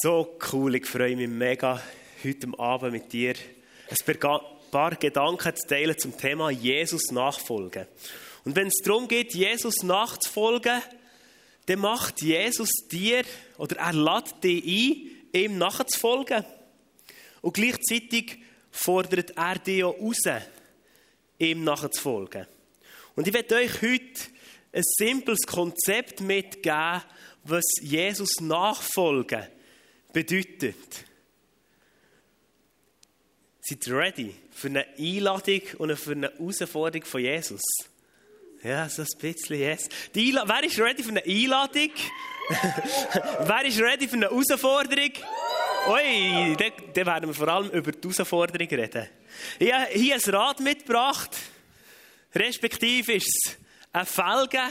So cool, ich freue mich mega, heute Abend mit dir ein paar Gedanken zu teilen zum Thema Jesus nachfolgen. Und wenn es darum geht, Jesus nachzufolgen, dann macht Jesus dir oder er lädt dich ein, ihm nachzufolgen. Und gleichzeitig fordert er dich auch raus, ihm nachzufolgen. Und ich werde euch heute ein simples Konzept mitgeben, was Jesus nachfolgen bedeutet. Seid ready für eine Einladung und für eine Herausforderung von Jesus? Ja, so ein bisschen, yes. Die Wer ist ready für eine Einladung? Wer ist ready für eine Herausforderung? Ui, dann, dann werden wir vor allem über die Herausforderung reden. Ich habe hier ein Rad mitgebracht. Respektive ist es eine Felge.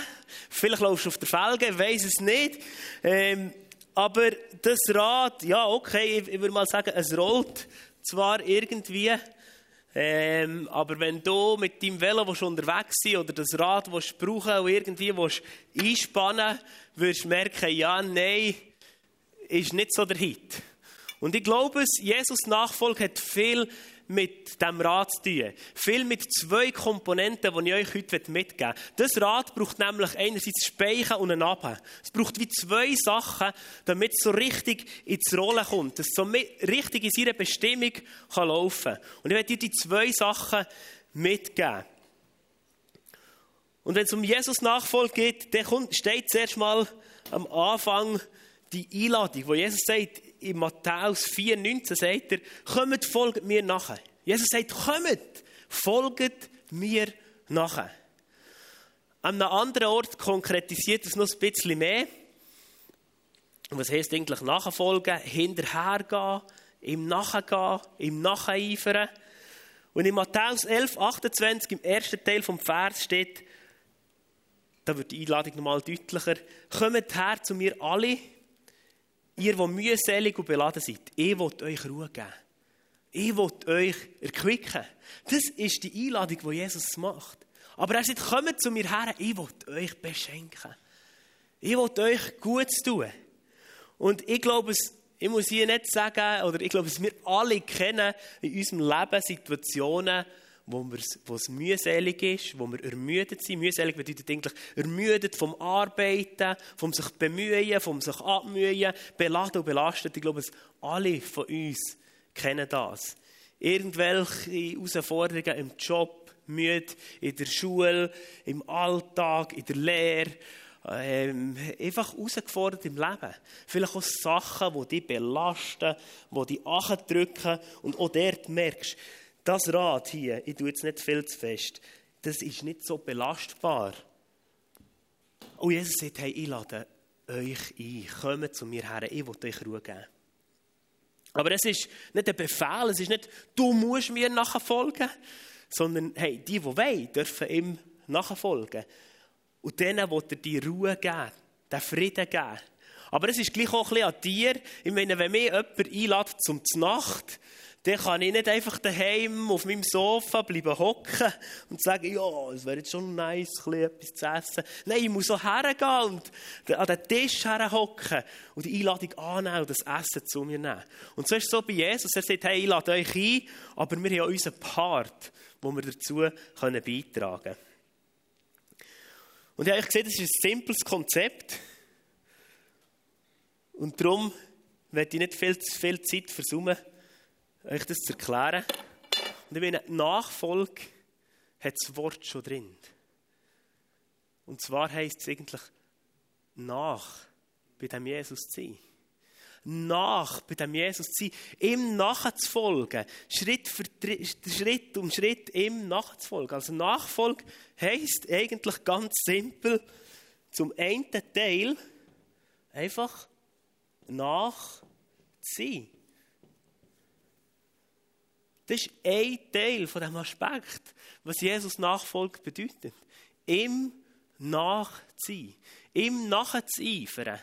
Vielleicht laufst du auf der Felge, ich weiss es nicht. Ähm, aber das Rad, ja, okay, ich, ich würde mal sagen, es rollt zwar irgendwie, ähm, aber wenn du mit deinem Velo willst unterwegs sein oder das Rad willst brauchen und irgendwie willst einspannen wirst du merken, ja, nein, ist nicht so der Hit. Und ich glaube, Jesus Nachfolge hat viel mit dem Rad zu tun. Viel mit zwei Komponenten, die ich euch heute mitgeben will. Das Rad braucht nämlich einerseits Speichen und einen Abheben. Es braucht wie zwei Sachen, damit es so richtig ins Rollen kommt. Dass es so richtig in seiner Bestimmung kann laufen kann. Und ich werde dir die zwei Sachen mitgeben. Und wenn es um Jesus Nachfolge geht, dann steht zuerst mal am Anfang die Einladung, wo Jesus sagt, in Matthäus 4,19 sagt er, kommt, folgt mir nachher. Jesus sagt, kommt, folgt mir nachher. An einem anderen Ort konkretisiert es noch ein bisschen mehr. Und was heißt eigentlich nachfolgen? Hinterhergehen, ihm nachgehen, ihm nacheifern. Und in Matthäus 11, 28, im ersten Teil vom Vers steht, da wird die Einladung nochmal deutlicher, kommt her zu mir alle, Ihr, die mühselig und beladen seid, ich will euch Ruhe geben. Ich will euch erquicken. Das ist die Einladung, die Jesus macht. Aber er sagt, kommt zu mir her, ich will euch beschenken. Ich will euch Gutes tun. Und ich glaube, ich muss hier nicht sagen, oder ich glaube, wir alle kennen in unserem Leben Situationen, wo, wo es mühselig ist, wo wir ermüdet sind. Mühselig bedeutet eigentlich ermüdet vom Arbeiten, vom sich bemühen, vom sich abmühen, beladen und belastet. Ich glaube, alle von uns kennen das. Irgendwelche Herausforderungen im Job, müde in der Schule, im Alltag, in der Lehre, ähm, einfach herausgefordert im Leben. Vielleicht auch Sachen, die dich belasten, die dich drücken und auch dort merkst, das Rad hier, ich tue jetzt nicht viel zu fest, das ist nicht so belastbar. Und Jesus sagt, hey, ich lade euch ein, kommt zu mir her, ich will euch Ruhe geben. Aber es ist nicht ein Befehl, es ist nicht, du musst mir nachfolgen, sondern hey, die, die wollen, dürfen ihm nachfolgen. Und denen will er die Ruhe geben, den Frieden geben. Aber es ist gleich auch ein bisschen an dir. Ich meine, wenn mich jemand einlädt zum Nacht, dann kann ich nicht einfach daheim auf meinem Sofa bleiben hocken und sagen, ja, es wäre jetzt schon nice, etwas zu essen. Nein, ich muss auch hergehen und an den Tisch herhocken und die Einladung annehmen und das Essen zu mir nehmen. Und so ist es so bei Jesus. Er sagt, hey, ich lade euch ein, aber wir haben auch unseren Part, wo wir dazu können beitragen können. Und ich habe gesehen, das ist ein simples Konzept. Und darum werde ich nicht viel, viel Zeit versuchen, euch das zu erklären. Und ich meine, Nachfolge hat das Wort schon drin. Und zwar heisst es eigentlich nach bei dem Jesus zu sein. Nach bei dem Jesus zu sein, ihm nachzufolgen, Schritt für Schritt um Schritt ihm nachzufolgen. Also Nachfolge heisst eigentlich ganz simpel, zum einen Teil einfach nach zu sein. Das ist ein Teil von dem Aspekt, was Jesus Nachfolge bedeutet. Ihm nachzuziehen. Ihm nachzueifern.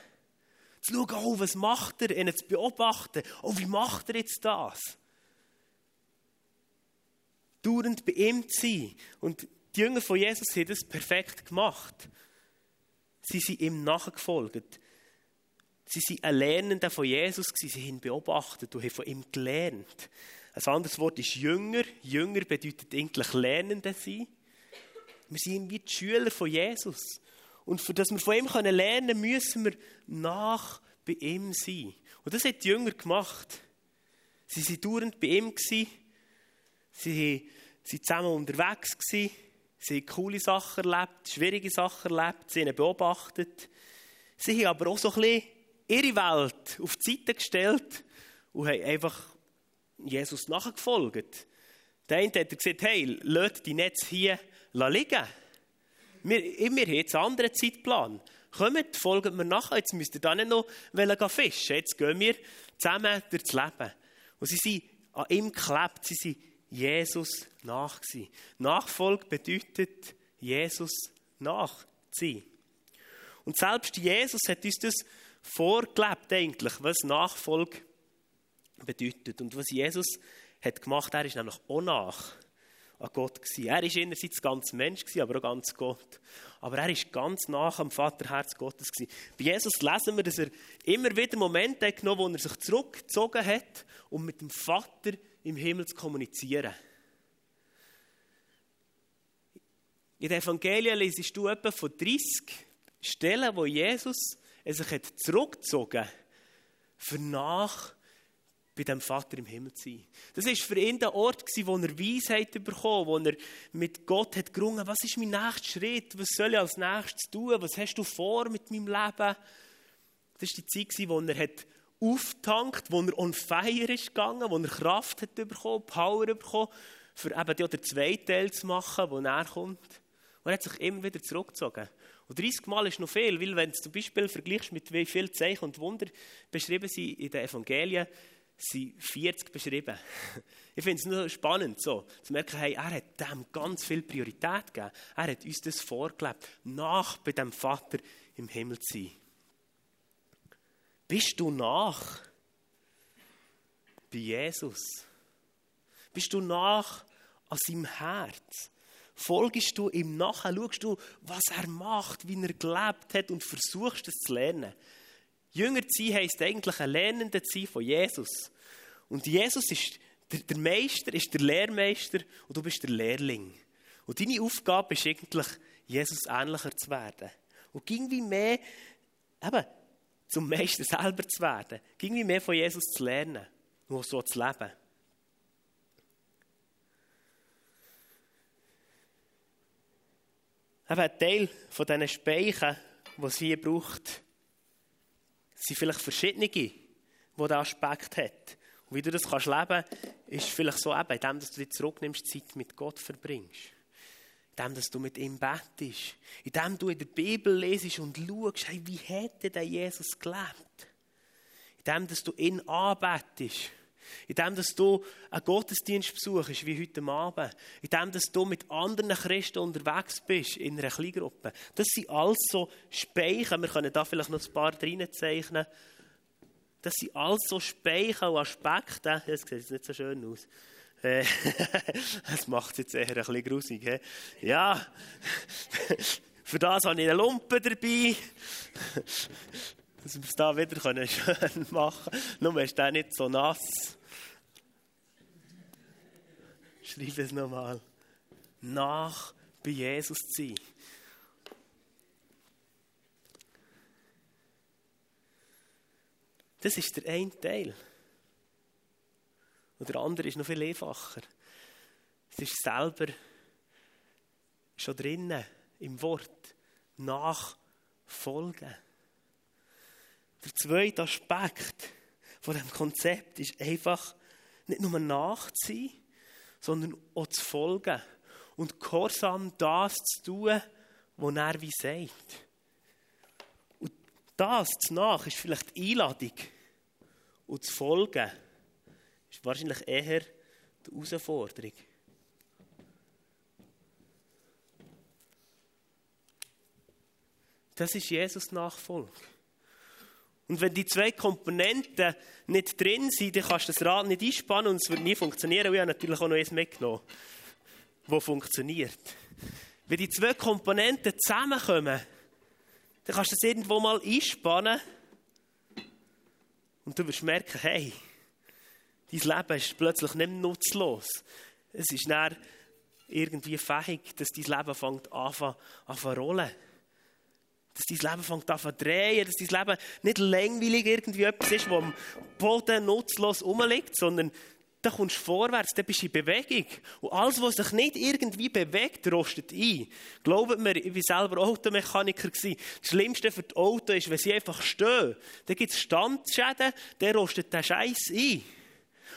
Zu schauen, oh, was macht er, ihn zu beobachten. Oh, wie macht er jetzt das? Dauernd bei ihm zu sein. Und die Jünger von Jesus haben das perfekt gemacht. Sie sind ihm nachgefolgt. Sie sind ein Lernender von Jesus, sie haben ihn beobachtet und haben von ihm gelernt. Ein anderes Wort ist Jünger. Jünger bedeutet eigentlich Lernende sein. Wir sind wie die Schüler von Jesus. Und für das wir von ihm lernen können, müssen wir nach bei ihm sein. Und das hat die Jünger gemacht. Sie waren dauernd bei ihm. Sie waren zusammen unterwegs. Sie haben coole Sachen erlebt, schwierige Sachen erlebt. Sie haben beobachtet. Sie haben aber auch so ein bisschen ihre Welt auf die Seite gestellt und haben einfach Jesus nachgefolgt. Der eine hat gesagt, hey, lasst die Netz hier liegen. Wir, wir haben jetzt einen anderen Zeitplan. Kommt, folgt mir nachher. Jetzt müsst ihr da nicht noch fischen. Jetzt gehen wir zusammen durchs Leben. Und sie sind an ihm geklebt. Sie sind Jesus nach. Nachfolge bedeutet, Jesus nachziehen. Und selbst Jesus hat uns das vorgelebt, eigentlich, was Nachfolge bedeutet. Und was Jesus hat gemacht, er ist nämlich auch nach an Gott gewesen. Er war einerseits ganz Mensch, gewesen, aber auch ganz Gott. Aber er ist ganz nach am Vaterherz Gottes gewesen. Bei Jesus lesen wir, dass er immer wieder Momente genommen wo er sich zurückgezogen hat, um mit dem Vater im Himmel zu kommunizieren. In den Evangelien lesest du etwa von 30 Stellen, wo Jesus sich hat zurückgezogen für nach bei dem Vater im Himmel zu sein. Das war für ihn der Ort, wo er Weisheit bekommen wo er mit Gott hat gerungen was ist mein nächster Schritt, was soll ich als nächstes tun, was hast du vor mit meinem Leben. Das war die Zeit, wo er hat auftankt, wo er on fire ist gegangen, wo er Kraft hat bekommen, Power bekommen, für eben den zweiten Teil zu machen, wo er kommt. Und er hat sich immer wieder zurückgezogen. Und 30 Mal ist noch viel, weil wenn du zum Beispiel vergleichst mit wie viele Zeichen und Wunder beschrieben sind in den Evangelien, sind 40 beschrieben. Ich finde es nur spannend, so, zu merken, hey, er hat dem ganz viel Priorität gegeben. Er hat uns das vorgelebt, nach bei dem Vater im Himmel zu sein. Bist du nach bei Jesus? Bist du nach an seinem Herz? Folgst du ihm nachher? Schaust du, was er macht, wie er gelebt hat und versuchst es zu lernen? Jünger zu sein heisst eigentlich ein Lernender zu sein von Jesus. Und Jesus ist der, der Meister, ist der Lehrmeister und du bist der Lehrling. Und deine Aufgabe ist eigentlich, Jesus ähnlicher zu werden. Und irgendwie mehr, eben, zum Meister selber zu werden. Irgendwie mehr von Jesus zu lernen. Nur so zu leben. Eben ein Teil von diesen Speichen, die es hier braucht, sind vielleicht verschiedene, die diesen Aspekt hat. Und wie du das kannst leben ist vielleicht so eben, indem du dich zurücknimmst, Zeit mit Gott verbringst. Indem dass du mit ihm bettest. Indem du in der Bibel lesest und schaust, hey, wie hätte der Jesus gelebt? Indem dass du ihn anbetest. Indem dass du einen Gottesdienst besuchst, wie heute Abend. Indem dass du mit anderen Christen unterwegs bist, in einer Kleingruppe. Das sind alles so Speichen. Wir können da vielleicht noch ein paar reinzeichnen. Das sind alles so Speichen und Aspekte. Das sieht jetzt nicht so schön aus. Äh, das macht es jetzt eher ein bisschen grusig. Ja, für das habe ich eine Lumpe dabei dass wir es da wieder schön machen können. Nur ist der nicht so nass. Schreib es nochmal. Nach bei Jesus zu sein. Das ist der eine Teil. Und der andere ist noch viel einfacher. Es ist selber schon drinnen im Wort nachfolgen. Der zweite Aspekt von dem Konzept ist einfach nicht nur nachzuziehen, sondern auch zu folgen und gehorsam das zu tun, was er wie sagt. Und das zu nach ist vielleicht die Einladung. Und zu folgen ist wahrscheinlich eher die Herausforderung. Das ist Jesus Nachfolge. Und wenn die zwei Komponenten nicht drin sind, dann kannst du das Rad nicht einspannen und es wird nie funktionieren. Und ich habe natürlich auch noch eins mitgenommen, das funktioniert. Wenn die zwei Komponenten zusammenkommen, dann kannst du das irgendwo mal einspannen Und du wirst merken, hey, dein Leben ist plötzlich nicht mehr nutzlos. Es ist dann irgendwie fähig, dass dein Leben fängt an, an zu rollen. Dass dein Leben fängt an zu drehen, dass dein Leben nicht langweilig irgendwie etwas ist, wo am Boden nutzlos rumliegt, sondern da kommst vorwärts, da bist du in Bewegung. Und alles, was sich nicht irgendwie bewegt, rostet ein. Glaubt mir, ich war selber Automechaniker. Das Schlimmste für die Autos ist, wenn sie einfach stehen. Dann gibt es Standschäden, dann rostet der Scheiß ein.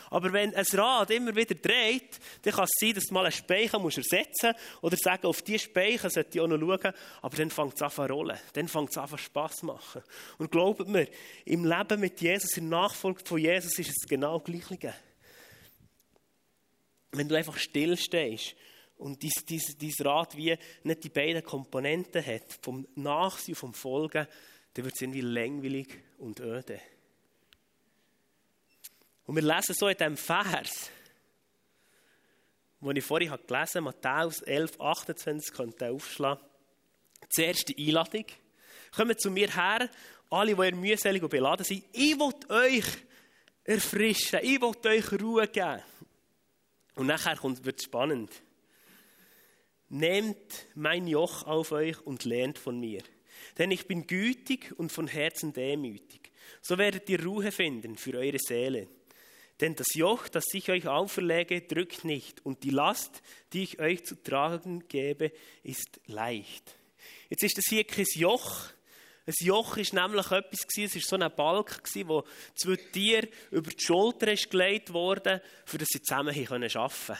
Aber wenn ein Rad immer wieder dreht, dann kann es sein, dass du mal einen Speicher musst ersetzen musst oder sagen, auf diese Speicher sollte ich auch noch schauen. Aber dann fängt es an zu rollen. Dann fängt es an Spass zu machen. Und glaubt mir, im Leben mit Jesus, in Nachfolge von Jesus, ist es genau Gleiche wenn du einfach stillstehst und dein, dein, dein Rad wie nicht die beiden Komponenten hat, vom Nachsehen und vom Folgen, dann wird es irgendwie langweilig und öde. Und wir lesen so in diesem Vers, den ich vorhin gelesen habe, Matthäus 11, 28, könnt ihr aufschlagen. Die Einladung. Kommt zu mir her, alle, die ihr mühselig und beladen sind. Ich will euch erfrischen, ich will euch Ruhe geben. Und nachher wird es spannend. Nehmt mein Joch auf euch und lernt von mir. Denn ich bin gütig und von Herzen demütig. So werdet ihr Ruhe finden für eure Seele. Denn das Joch, das ich euch auferlege, drückt nicht. Und die Last, die ich euch zu tragen gebe, ist leicht. Jetzt ist das hier kein Joch, ein Joch war nämlich etwas, es war so ein Balk, wo zwei Tiere über die Schulter gelegt wurden, für dass sie zusammen arbeiten können.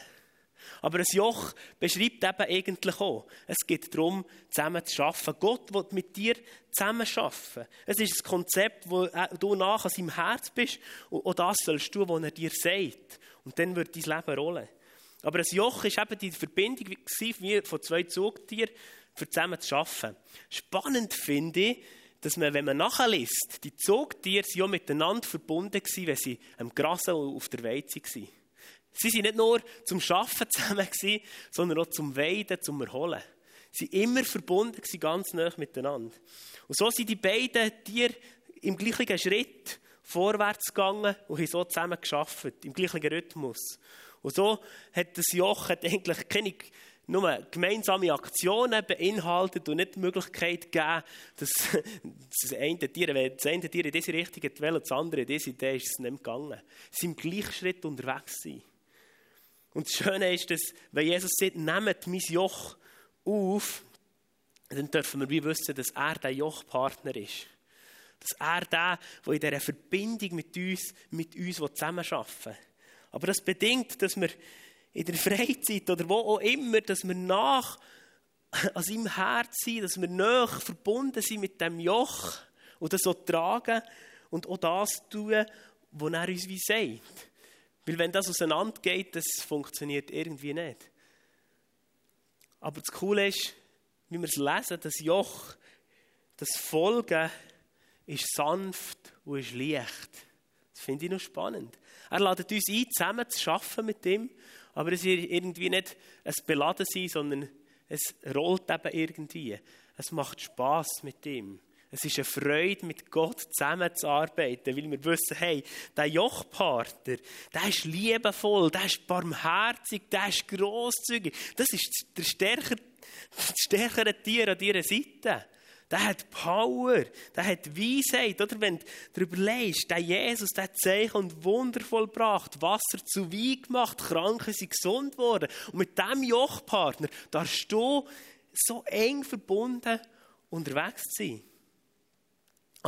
Aber ein Joch beschreibt eben eigentlich auch, es geht darum, zusammen zu arbeiten. Gott will mit dir zusammen arbeiten. Es ist ein Konzept, wo du nach an seinem Herz bist und das sollst du, was er dir sagt. Und dann wird dein Leben rollen. Aber ein Joch war eben die Verbindung wie von zwei Zugtieren, für zusammen zu arbeiten. Spannend finde ich, dass man, wenn man nachliest, die Zugtiere sind ja miteinander verbunden wenn sie am Gras auf der Weide waren. Sie waren nicht nur zum Arbeiten zusammen, sondern auch zum Weiden, zum Erholen. Sie waren immer verbunden, ganz nah miteinander. Und so sind die beiden Tiere im gleichen Schritt vorwärts gegangen und haben so zusammen geschafft, im gleichen Rhythmus. Und so hat das Joch eigentlich keine nur gemeinsame Aktionen beinhaltet und nicht die Möglichkeit gegeben, dass das eine Tier, wenn das eine Tier in diese Richtung will und das andere in diese, dann ist es nicht gegangen. Sie sind im gleichen Schritt unterwegs sein. Und das Schöne ist, dass, wenn Jesus sagt, nehmt mein Joch auf, dann dürfen wir wie wissen, dass er der Jochpartner ist. Dass er der, der in dieser Verbindung mit uns, mit uns zusammenarbeiten will. Aber das bedingt, dass wir in der Freizeit oder wo auch immer, dass wir nach an seinem Herz sind, dass wir näher verbunden sind mit dem Joch und das so tragen und auch das tun, was er uns wie sagt. Weil wenn das auseinandergeht, das funktioniert irgendwie nicht. Aber das Coole ist, wie wir es lesen, das Joch, das Folgen ist sanft und ist leicht. Das finde ich noch spannend. Er ladet uns ein, zusammen zu arbeiten mit ihm aber es ist irgendwie nicht ein Beladen sein, sondern es rollt eben irgendwie. Es macht Spaß mit ihm. Es ist eine Freude, mit Gott zusammenzuarbeiten, weil wir wissen, hey, der Jochpartner, der ist liebevoll, der ist barmherzig, der ist grosszügig. Das ist der stärkere, das stärkere Tier an ihrer Seite der hat Power, der hat Weisheit. Oder wenn du überlegst, der Jesus, der Zeichen und Wunder vollbracht, Wasser zu Wein gemacht, Kranke sind gesund geworden. Und mit diesem Jochpartner darfst du so eng verbunden unterwegs sein.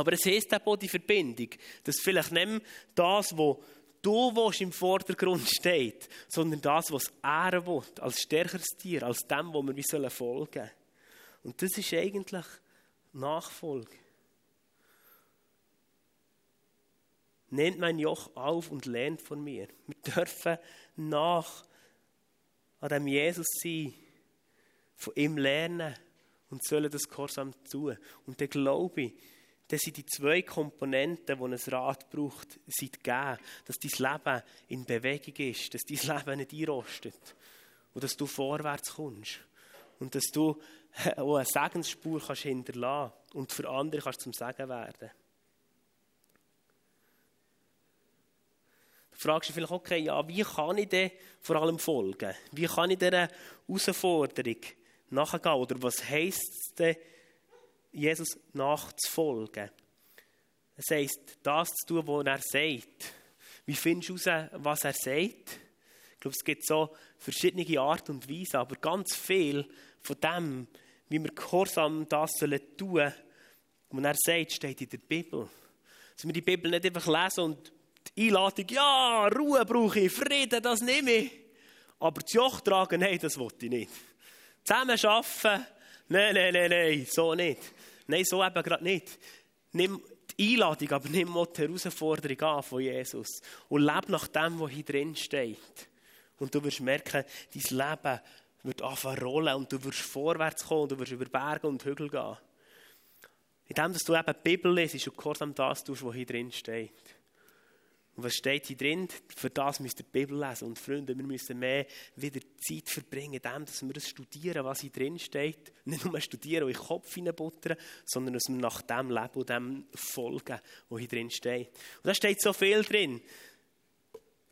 Aber es heisst auch die Verbindung, dass vielleicht nicht das, was du willst, im Vordergrund steht, sondern das, was er will, als stärkeres Tier, als dem, wo wir folgen sollen. Und das ist eigentlich Nachfolge. Nehmt mein Joch auf und lernt von mir. Wir dürfen nach an dem Jesus sein, von ihm lernen und sollen das Gehorsam tun. Und dann glaube ich, das sind die zwei Komponenten, die ein Rad braucht, sind gegeben. Dass dein Leben in Bewegung ist, dass dein Leben nicht einrostet und dass du vorwärts kommst und dass du auch eine Segensspur kannst hinterlassen und für andere kannst zum Segen werden. fragst du vielleicht, okay, ja, wie kann ich denn vor allem folgen? Wie kann ich dieser Herausforderung nachgehen? Oder was heisst es denn, Jesus nachzufolgen? Es heisst, das zu tun, was er sagt. Wie findest du heraus, was er sagt? Ich glaube, es gibt so verschiedene Art und Weise, aber ganz viel von dem, wie wir gehorsam das sollen tun, was er sagt, steht in der Bibel. Dass wir die Bibel nicht einfach lesen und die Einladung, ja, Ruhe brauche ich, Frieden, das nehme ich. Aber das Joch tragen, nein, das wollte ich nicht. Zusammen arbeiten, nein, nein, nein, nein, so nicht. Nein, so eben gerade nicht. Nimm die Einladung, aber nimm auch die Herausforderung an von Jesus. Und lebe nach dem, was hier drin steht. Und du wirst merken, dein Leben wird anfangen rollen und du wirst vorwärts kommen und du wirst über Berge und Hügel gehen. Indem dass du eben die Bibel lesest und gehorsam das tust, was hier drin steht. Und was steht hier drin? Für das müsst ihr die Bibel lesen. Und Freunde, wir müssen mehr wieder Zeit verbringen, indem dass wir das studieren, was hier drin steht. Nicht nur studieren und in den Kopf hineinbuttern, sondern dass wir nach dem leben und dem folgen, was hier drin steht. Und da steht so viel drin.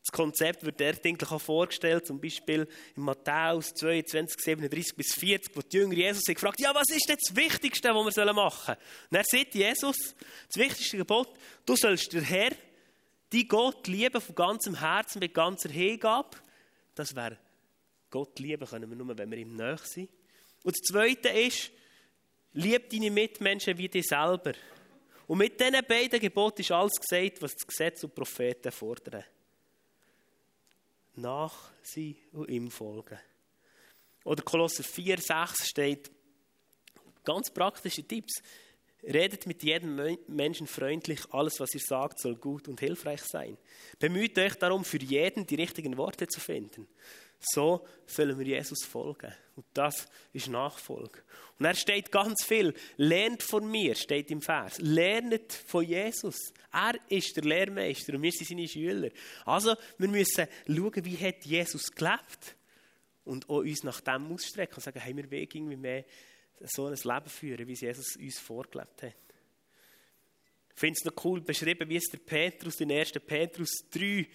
Das Konzept wird dort eigentlich auch vorgestellt, zum Beispiel in Matthäus 22, 37 bis 40, wo die Jünger Jesus sich gefragt ja, was ist denn das Wichtigste, was wir machen sollen? Und er sagt Jesus, das wichtigste Gebot, du sollst den Herr, die Gott lieben von ganzem Herzen, mit ganzer Hingabe. Das wäre Gott lieben können wir nur, wenn wir ihm nahe sind. Und das Zweite ist, lieb deine Mitmenschen wie dich selber. Und mit diesen beiden Geboten ist alles gesagt, was das Gesetz und Propheten fordern nach sie und ihm folgen. Oder Kolosser 4, 6 steht, ganz praktische Tipps. Redet mit jedem Menschen freundlich, alles, was ihr sagt, soll gut und hilfreich sein. Bemüht euch darum, für jeden die richtigen Worte zu finden. So sollen wir Jesus folgen. Und das ist Nachfolge. Und er steht ganz viel. Lernt von mir, steht im Vers. Lernt von Jesus. Er ist der Lehrmeister und wir sind seine Schüler. Also, wir müssen schauen, wie hat Jesus gelebt und auch uns nach dem ausstrecken und sagen, hey, wir wollen irgendwie mehr so ein Leben führen, wie es Jesus uns vorgelebt hat. Ich finde es noch cool beschrieben, wie es der Petrus in 1. Petrus 3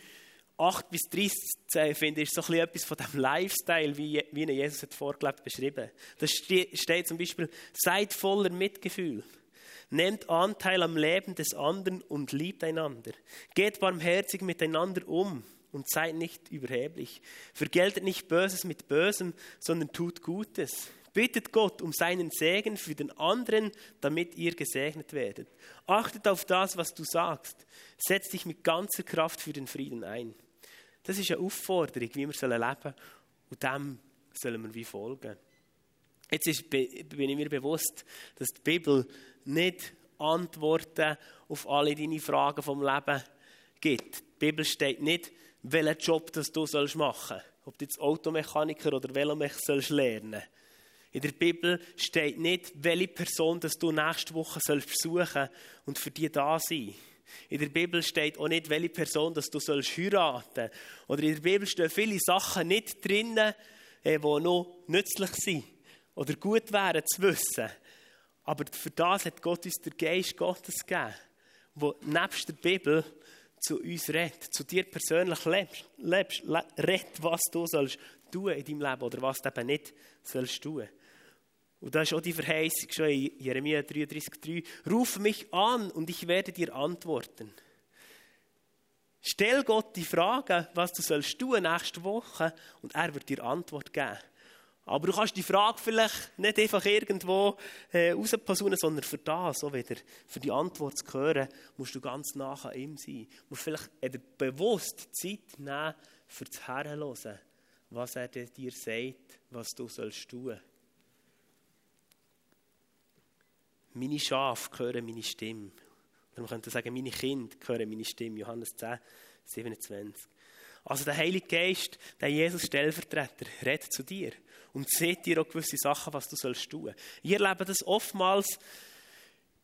8 bis 13, finde ich, ist so ein etwas von dem Lifestyle, wie, wie ihn Jesus hat vorgelebt, beschrieben. Da steht zum Beispiel, seid voller Mitgefühl. Nehmt Anteil am Leben des anderen und liebt einander. Geht barmherzig miteinander um und seid nicht überheblich. Vergeltet nicht Böses mit Bösem, sondern tut Gutes. Bittet Gott um seinen Segen für den anderen, damit ihr gesegnet werdet. Achtet auf das, was du sagst. Setz dich mit ganzer Kraft für den Frieden ein. Das ist eine Aufforderung, wie wir leben sollen. Und dem sollen wir wie folgen. Jetzt ist, bin ich mir bewusst, dass die Bibel nicht Antworten auf alle deine Fragen vom Leben gibt. Die Bibel steht nicht, welchen Job das du machen sollst. Ob du jetzt Automechaniker oder Velomech sollst lernen In der Bibel steht nicht, welche Person das du nächste Woche sollst besuchen und für die da sein. In der Bibel steht auch nicht, welche Person dass du sollst heiraten Oder in der Bibel stehen viele Sachen nicht drin, die noch nützlich sind oder gut wären zu wissen. Aber für das hat Gott uns den Geist Gottes gegeben, der nebst der Bibel zu uns redet, zu dir persönlich lebst, lebst redet, was du sollst tun in deinem Leben oder was du eben nicht sollst tun. Und da ist auch die Verheißung schon in Jeremia 33,3. Ruf mich an und ich werde dir antworten. Stell Gott die Frage, was du sollst tun nächste Woche und er wird dir Antwort geben. Aber du kannst die Frage vielleicht nicht einfach irgendwo äh, rausposaunen, sondern für das, so wieder, für die Antwort zu hören, musst du ganz nah an ihm sein. Du musst vielleicht bewusst Zeit nehmen, für das Herren was er dir sagt, was du sollst tun. Meine Schafe hören meine Stimme. Oder man könnte sagen, meine Kinder hören meine Stimme. Johannes 10, 27. Also der Heilige Geist, der Jesus Stellvertreter, redet zu dir und sieht dir auch gewisse Sachen, was du sollst tun. Ich erlebe das oftmals,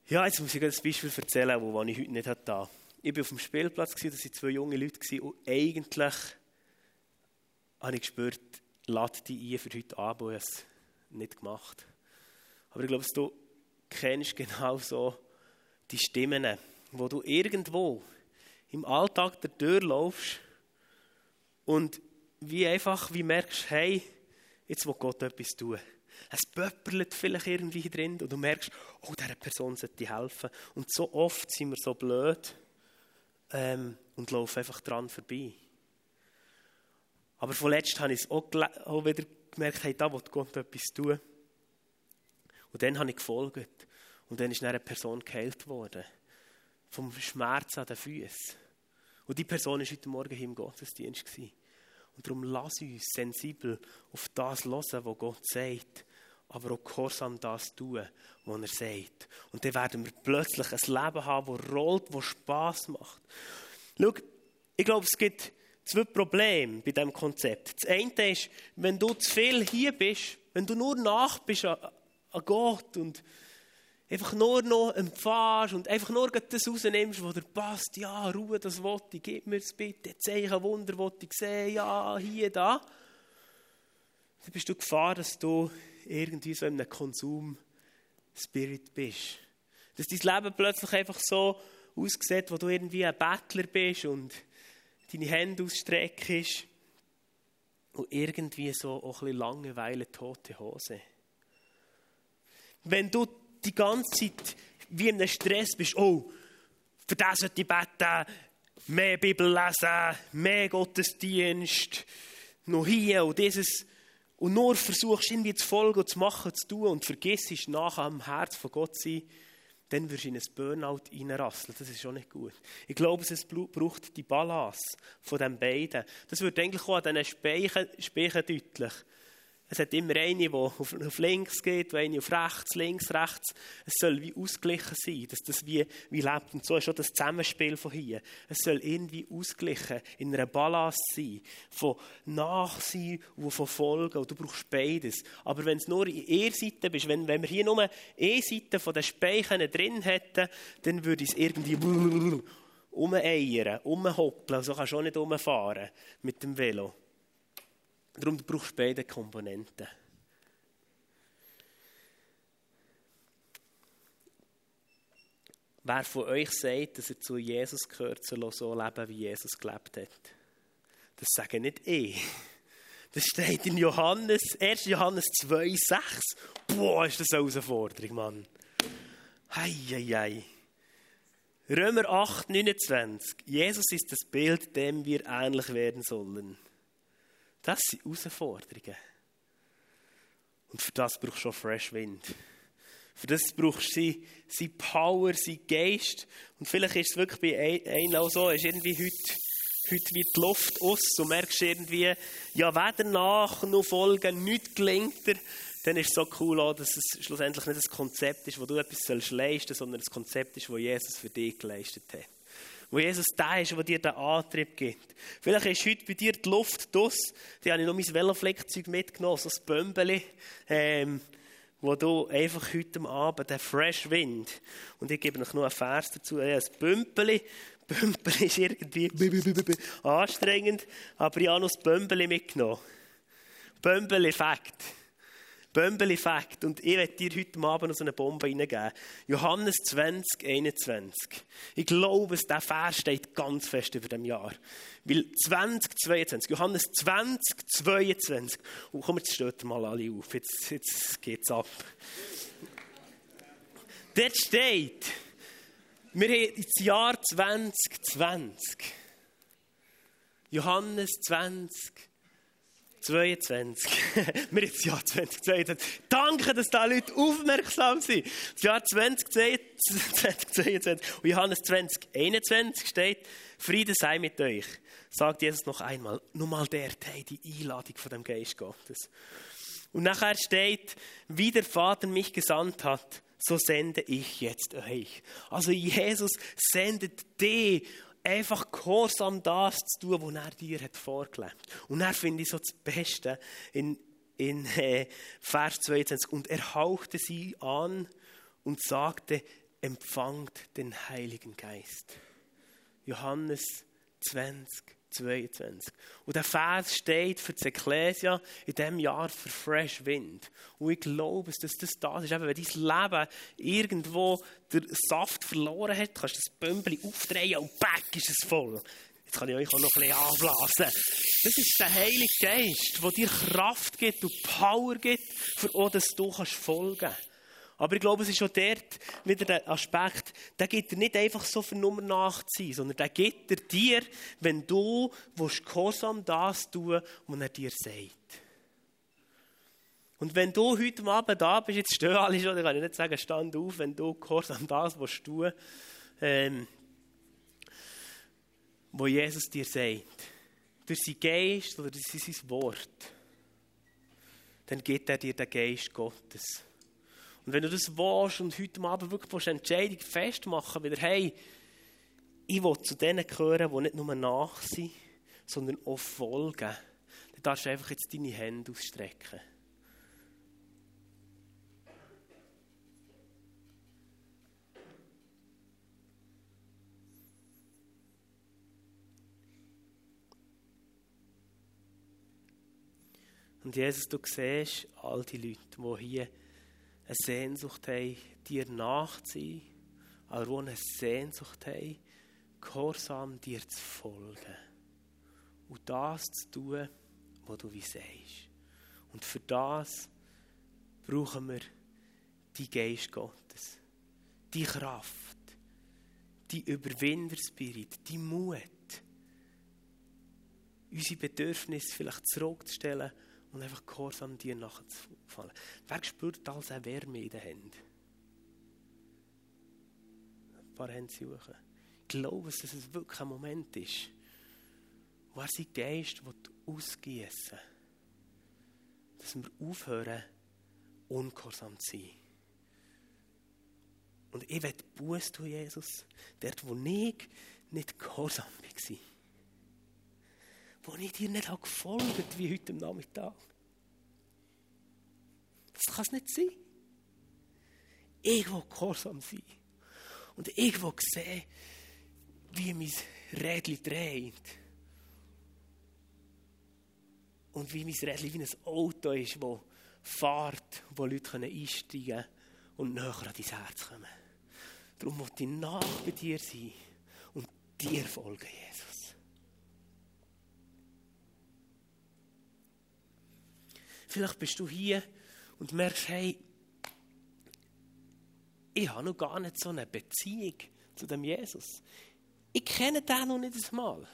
ja, jetzt muss ich ein Beispiel erzählen, wo ich heute nicht hatte. Ich war auf dem Spielplatz, da waren zwei junge Leute und eigentlich habe ich gespürt, lade die ein für heute Abend, und ich es nicht gemacht. Aber ich glaube, du kennst genau so die Stimmen, wo du irgendwo im Alltag der Tür laufst Und wie einfach, wie merkst, hey, jetzt will Gott etwas tun. Es pöpperlet vielleicht irgendwie drin und du merkst, oh, dieser Person sollte helfen. Und so oft sind wir so blöd ähm, und laufen einfach dran vorbei. Aber vorletzt habe ich es auch, auch wieder gemerkt, hey, da will Gott etwas tun. Und dann habe ich gefolgt. Und dann ist eine Person geheilt worden. Vom Schmerz an den Füßen. Und die Person war heute Morgen hier im Gottesdienst. Und darum lass uns sensibel auf das hören, was Gott sagt. Aber auch gehorsam das tun, was er sagt. Und dann werden wir plötzlich ein Leben haben, das rollt, das Spass macht. Schau, ich glaube, es gibt zwei Probleme bei diesem Konzept. Das eine ist, wenn du zu viel hier bist, wenn du nur nach bist an Gott und einfach nur noch empfährst und einfach nur das rausnimmst, was dir passt, ja, Ruhe, das wollte ich, gib mir das bitte, Zeichen, Wunder, wollte ich sehen, ja, hier, da. Dann bist du gefahren, dass du irgendwie so in einem Konsum-Spirit bist. Dass dein Leben plötzlich einfach so aussieht, wo du irgendwie ein Bettler bist und deine Hände ausstreckst und irgendwie so auch ein bisschen Langeweile, tote Hose. Wenn du die ganze Zeit wie in einem Stress bist, oh, für das sollte ich beten, mehr Bibel lesen, mehr Gottesdienst, noch hier und dieses, und nur versuchst irgendwie zu folgen, zu machen, zu tun und vergisst nachher am Herz von Gott zu sein, dann wirst du in ein Burnout reinrasseln. Das ist schon nicht gut. Ich glaube, es braucht die Balance von den beiden. Das wird eigentlich auch an diesen Speichen, Speichen deutlich. Es hat immer eine, die auf, links geht, eine auf rechts, links, rechts. Es soll wie ausgeglichen sein, dass das wie, wie lebt. Und so ist auch das Zusammenspiel von hier. Es soll irgendwie ausgeglichen, in einer Balance sein. Von Nachsein und von Folgen. Und du brauchst beides. Aber wenn es nur in E-Seite bist, wenn, wenn wir hier nur E-Seite von den Speichen drin hätten, dann würde es irgendwie umeiern, umhoppeln. So kannst du auch nicht umfahren mit dem Velo. Darum brauchst du beide Komponenten. Wer von euch sagt, dass er zu Jesus gehört, soll so leben, wie Jesus gelebt hat. Das sage nicht ich. Das steht in Johannes, 1. Johannes 2, 6. Boah, ist das eine Herausforderung, Mann. Hei, hei, hei. Römer 8, 29. Jesus ist das Bild, dem wir ähnlich werden sollen. Das sind Herausforderungen. Und für das brauchst du schon Fresh Wind. Für das brauchst du seine Power, seinen Geist. Und vielleicht ist es wirklich bei einem auch so, ist irgendwie heute, heute wie die Luft aus. Du merkst irgendwie, ja, weder nach noch folgen, nichts gelingt dir. Dann ist es so cool, auch, dass es schlussendlich nicht ein Konzept ist, wo du etwas leisten sollst, sondern ein Konzept ist, das Jesus für dich geleistet hat wo Jesus da ist, der dir den Antrieb gibt. Vielleicht ist heute bei dir die Luft draus. Da habe ich noch mein Velofleckzeug mitgenommen, so ein Bömbeli, ähm, wo du einfach heute Abend den Fresh Wind, und ich gebe noch einen Vers dazu, ein Bömbeli, Bömbeli ist irgendwie anstrengend, aber ich habe noch das Bömbeli mitgenommen. Bömbeli-Fakt. Bömbeli-Fakt. Und ich werde dir heute Abend noch so eine Bombe reingeben. Johannes 20, 21. Ich glaube, der Vers steht ganz fest über dem Jahr. Weil 20, 22, Johannes 20, 22. Und komm, jetzt steht mal alle auf. Jetzt, jetzt geht's ab. Dort steht, wir haben ins Jahr 2020. Johannes 20, 22. Wir jetzt Jahr 2022. Danke, dass da Leute aufmerksam sind. Das Jahr 2022 und Johannes 2021 steht, Friede sei mit euch. Sagt Jesus noch einmal. Nur mal der, hey, die Einladung von dem Geist Gottes. Und nachher steht, wie der Vater mich gesandt hat, so sende ich jetzt euch. Also Jesus sendet dich einfach gehorsam das zu tun, was er dir hat vorgelebt. Und er finde ich so das Beste in, in äh, Vers 22. Und er hauchte sie an und sagte, empfangt den Heiligen Geist. Johannes 20, 22. Und der Vers steht für die Ekklesia in diesem Jahr für Fresh Wind. Und ich glaube, dass das das ist. Eben, wenn dein Leben irgendwo den Saft verloren hat, kannst du das Bömbeli aufdrehen und back ist es voll. Jetzt kann ich euch auch noch ein bisschen anblasen. Das ist der Heilige Geist, der dir Kraft gibt und Power gibt, für dass du folgen kannst. Aber ich glaube, es ist auch dort wieder der Aspekt, der gibt dir nicht einfach so für Nummer nachzuziehen, sondern der gibt er dir, wenn du gehorsam das tun, was er dir sagt. Und wenn du heute Abend da bist, jetzt stehen alle schon, dann kann ich nicht sagen, stand auf, wenn du gehorsam das was tun, ähm, wo Jesus dir sagt, durch sein Geist oder durch sein Wort, dann gibt er dir den Geist Gottes. Und wenn du das willst und heute Abend wirklich eine Entscheidung festmachen wieder, hey, ich will zu denen gehören, die nicht nur nach sind, sondern auch folgen, dann darfst du einfach jetzt deine Hände ausstrecken. Und Jesus, du siehst all die Leute, die hier eine Sehnsucht haben, dir nachzuziehen, aber auch eine Sehnsucht haben, gehorsam dir zu folgen. Und das zu tun, was du wie sagst. Und für das brauchen wir die Geist Gottes, die Kraft, die Überwinderspirit, die Mut, unsere Bedürfnisse vielleicht zurückzustellen und einfach gehorsam dir nachzufallen. Wer spürt alles eine Wärme in den Händen? Ein paar Hände suchen. Glaube, dass es wirklich ein Moment ist, wo er seinen Geist ausgießen will. Dass wir aufhören, ungehorsam zu sein. Und ich werde Buß tun, Jesus, dort, wo ich nicht gehorsam war wo ich dir nicht habe gefolgt wie heute Nachmittag. Das kann es nicht sein. Ich will gehorsam sein. Und ich will sehen, wie mein Rädchen dreht. Und wie mein Rädchen wie ein Auto ist, das fährt, wo Leute einsteigen können und näher an dein Herz kommen. Darum muss ich nach bei dir sein und dir folgen, Jesus. Vielleicht bist du hier und merkst, hey, ich habe noch gar nicht so eine Beziehung zu dem Jesus. Ich kenne den noch nicht einmal.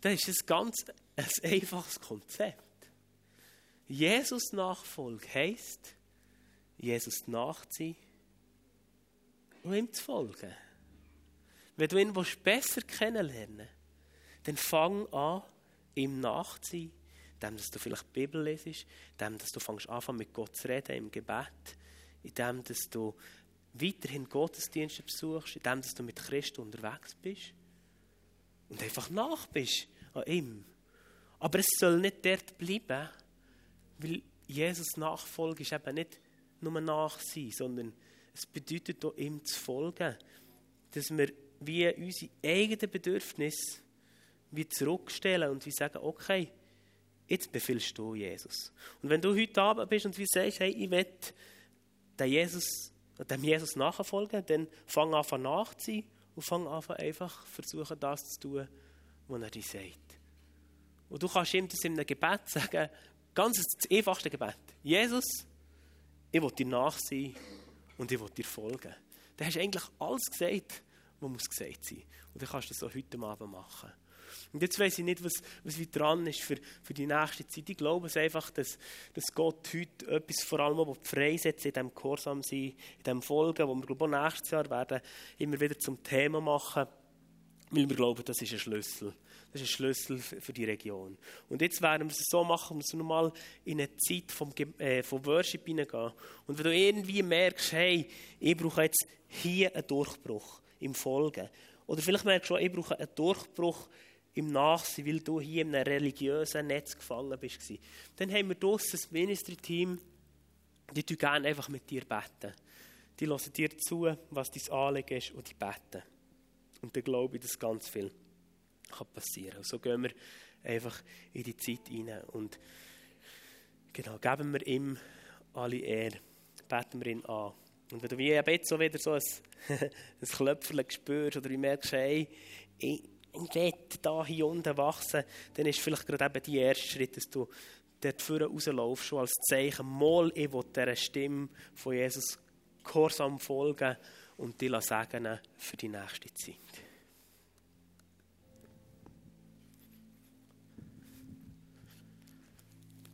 Das ist ein ganz ein einfaches Konzept. Jesus Nachfolge heisst, Jesus nachziehen und ihm zu folgen. Wenn du ihn besser kennenlernen willst, dann fang an, ihm nachzuziehen, indem dass du vielleicht die Bibel lesest, indem dass du fängst an mit Gott zu reden im Gebet, indem dass du weiterhin Gottesdienste besuchst, indem dass du mit Christus unterwegs bist und einfach nach bist an ihm. Aber es soll nicht dort bleiben, weil Jesus Nachfolge ist eben nicht nur nach sein, sondern es bedeutet auch ihm zu folgen, dass wir wie unsere eigenen Bedürfnisse wie zurückstellen und wie sagen, okay, jetzt befiehlst du Jesus. Und wenn du heute Abend bist und wie sagst, hey, ich will dem Jesus, dem Jesus nachfolgen, dann fang an nachzuziehen und fang an einfach versuchen, das zu tun, was er dir sagt. Und du kannst ihm das in einem Gebet sagen, ganz das einfachste Gebet. Jesus, ich will dir nachsehen und ich will dir folgen. Dann hast du eigentlich alles gesagt, was muss gesagt sein. Und dann kannst du das auch heute Abend machen. Und jetzt weiß ich nicht, was, was wie dran ist für, für die nächste Zeit. Ich glaube es einfach, dass, dass Gott heute etwas vor allem freisetzt in diesem Gehorsam sein, in diesem Folgen, wo wir glaube auch nächstes Jahr werden immer wieder zum Thema machen, weil wir glauben, das ist ein Schlüssel. Das ist ein Schlüssel für die Region. Und jetzt werden wir es so machen, dass wir nochmal in eine Zeit vom, äh, vom Worship hineingehen. Und wenn du irgendwie merkst, hey, ich brauche jetzt hier einen Durchbruch im Folgen. Oder vielleicht merkst du auch, ich brauche einen Durchbruch im Nachsehen, weil du hier in einem religiösen Netz gefangen bist. Dann haben wir draussen das Ministry-Team, die tun gerne einfach mit dir beten. Die hören dir zu, was dein Anliegen ist, und die beten. Und dann glaube ich, dass ganz viel kann passieren kann. So gehen wir einfach in die Zeit rein und genau, geben wir ihm alle Ehre, beten wir ihn an. Und wenn du wie jetzt so wieder so ein, ein Klöpferchen spürst oder du merkst, hey, ich, ich will da hier unten wachsen, dann ist vielleicht gerade eben die erste Schritt, dass du dort vorne rauslaufst, schon als Zeichen, mal, ich will dieser Stimme von Jesus gehorsam folgen und dich segnen für die nächste Zeit.